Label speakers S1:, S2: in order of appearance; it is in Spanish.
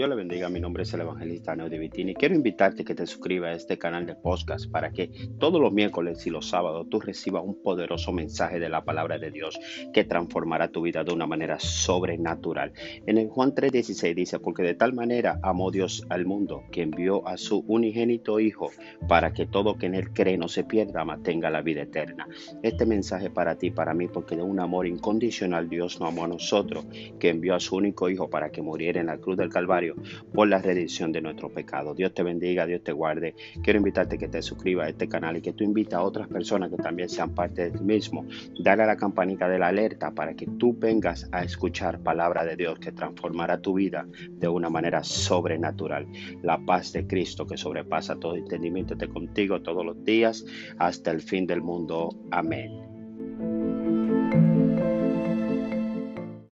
S1: Dios le bendiga, mi nombre es el evangelista Neo Vitini. Quiero invitarte que te suscribas a este canal de podcast para que todos los miércoles y los sábados tú recibas un poderoso mensaje de la palabra de Dios que transformará tu vida de una manera sobrenatural. En el Juan 3:16 dice, porque de tal manera amó Dios al mundo que envió a su unigénito Hijo para que todo que en él cree no se pierda, mas tenga la vida eterna. Este mensaje para ti, para mí, porque de un amor incondicional Dios nos amó a nosotros, que envió a su único Hijo para que muriera en la cruz del Calvario por la redención de nuestro pecado. Dios te bendiga, Dios te guarde. Quiero invitarte que te suscribas a este canal y que tú invites a otras personas que también sean parte del mismo. Dale a la campanita de la alerta para que tú vengas a escuchar palabra de Dios que transformará tu vida de una manera sobrenatural. La paz de Cristo que sobrepasa todo entendimiento esté contigo todos los días hasta el fin del mundo. Amén.